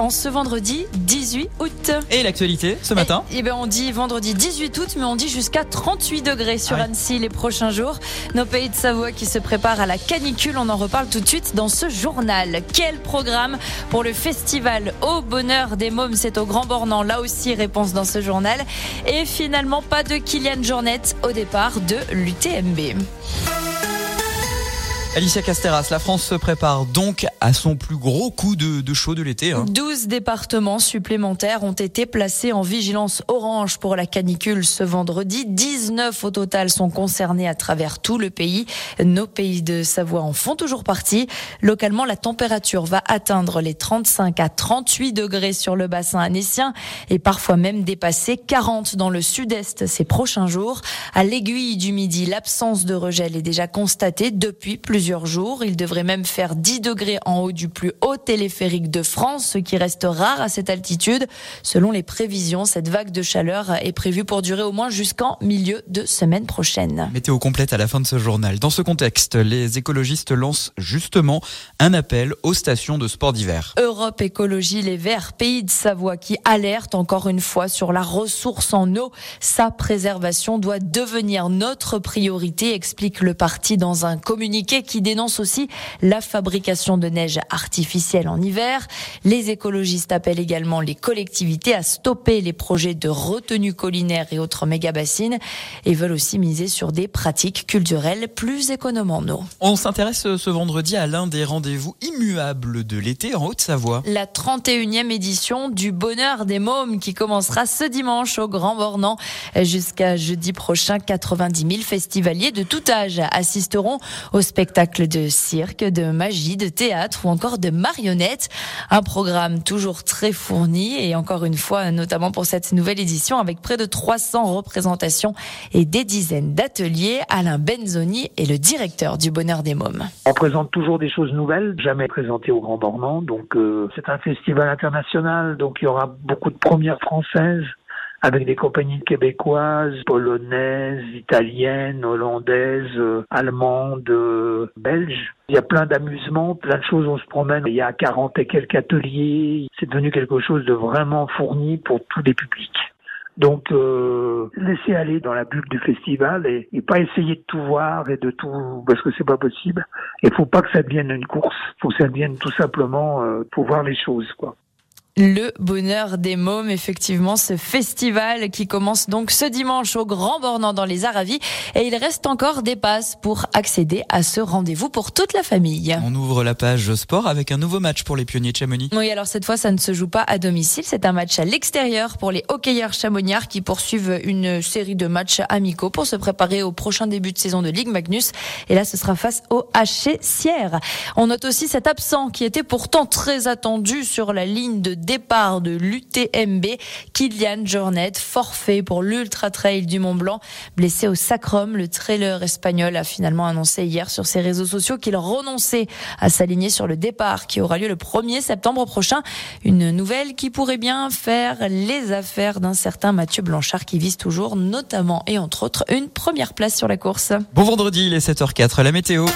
en ce vendredi 18 août. Et l'actualité ce matin Eh ben on dit vendredi 18 août, mais on dit jusqu'à 38 degrés sur Ah Annecy les prochains jours. Nos pays de Savoie qui se préparent à la canicule, on en reparle tout de suite dans ce journal. Quel programme pour le festival Au Bonheur des Mômes? C'est au Grand Bornand. Là aussi, réponse dans ce journal. Et finalement, pas de Kylian Jornet au départ de l'UTMB. Alicia Casteras, la France se prépare donc à son plus gros coup de, chaud de l'été. Hein. 12 départements supplémentaires ont été placés en vigilance orange pour la canicule ce vendredi. 19 au total sont concernés à travers tout le pays. Nos pays de Savoie en font toujours partie. Localement, la température va atteindre les 35 à 38 degrés sur le bassin annécien et parfois même dépasser 40 dans le sud-est ces prochains jours. À l'aiguille du midi, l'absence de regel est déjà constatée depuis plusieurs jours. Il devrait même faire 10 degrés en haut du plus haut téléphérique de France, ce qui reste rare à cette altitude. Selon les prévisions, cette vague de chaleur est prévue pour durer au moins jusqu'en milieu de semaine prochaine. Météo complète à la fin de ce journal. Dans ce contexte, les écologistes lancent justement un appel aux stations de sport d'hiver. Europe Écologie Les Verts, pays de Savoie, qui alerte encore une fois sur la ressource en eau. Sa préservation doit devenir notre priorité, explique le parti dans un communiqué qui dénonce aussi la fabrication de neige artificielle en hiver. Les écologistes appellent également les collectivités à stopper les projets de retenue collinaire et autres méga-bassines et veulent aussi miser sur des pratiques culturelles plus économes en eau. On s'intéresse ce vendredi à l'un des rendez-vous immuables de l'été en Haute-Savoie. La 31e édition du Bonheur des Mômes qui commencera ce dimanche au Grand Bornand jusqu'à jeudi prochain. 90 000 festivaliers de tout âge assisteront au spectacle de cirque, de magie, de théâtre ou encore de marionnettes. Un programme toujours très fourni et encore une fois, notamment pour cette nouvelle édition avec près de 300 représentations et des dizaines d'ateliers. Alain Benzoni est le directeur du Bonheur des Mômes. On présente toujours des choses nouvelles, jamais présentées au Grand Bornand. Donc euh, c'est un festival international, donc il y aura beaucoup de premières françaises avec des compagnies québécoises, polonaises, italiennes, hollandaises, euh, allemandes, euh, belges. Il y a plein d'amusements, plein de choses, on se promène. Il y a 40 et quelques ateliers. C'est devenu quelque chose de vraiment fourni pour tous les publics. Donc, euh, laissez aller dans la bulle du festival et, et, pas essayer de tout voir et de tout, parce que c'est pas possible. Il faut pas que ça devienne une course. Faut que ça devienne tout simplement euh, pour voir les choses, quoi. Le bonheur des mômes, effectivement, ce festival qui commence donc ce dimanche au Grand Bornand dans les Aravis. Et il reste encore des passes pour accéder à ce rendez-vous pour toute la famille. On ouvre la page sport avec un nouveau match pour les pionniers de Chamonix. Oui, alors cette fois, ça ne se joue pas à domicile. C'est un match à l'extérieur pour les hockeyeurs chamonniards qui poursuivent une série de matchs amicaux pour se préparer au prochain début de saison de Ligue Magnus. Et là, ce sera face au HC Sierre. On note aussi cet absent qui était pourtant très attendu sur la ligne de départ de l'UTMB, Kylian Jornet, forfait pour l'Ultra Trail du Mont Blanc, blessé au sacrum. Le trailer espagnol a finalement annoncé hier sur ses réseaux sociaux qu'il renonçait à s'aligner sur le départ qui aura lieu le 1er septembre prochain. Une nouvelle qui pourrait bien faire les affaires d'un certain Mathieu Blanchard qui vise toujours notamment et entre autres une première place sur la course. Bon vendredi, il est 7h04, la météo.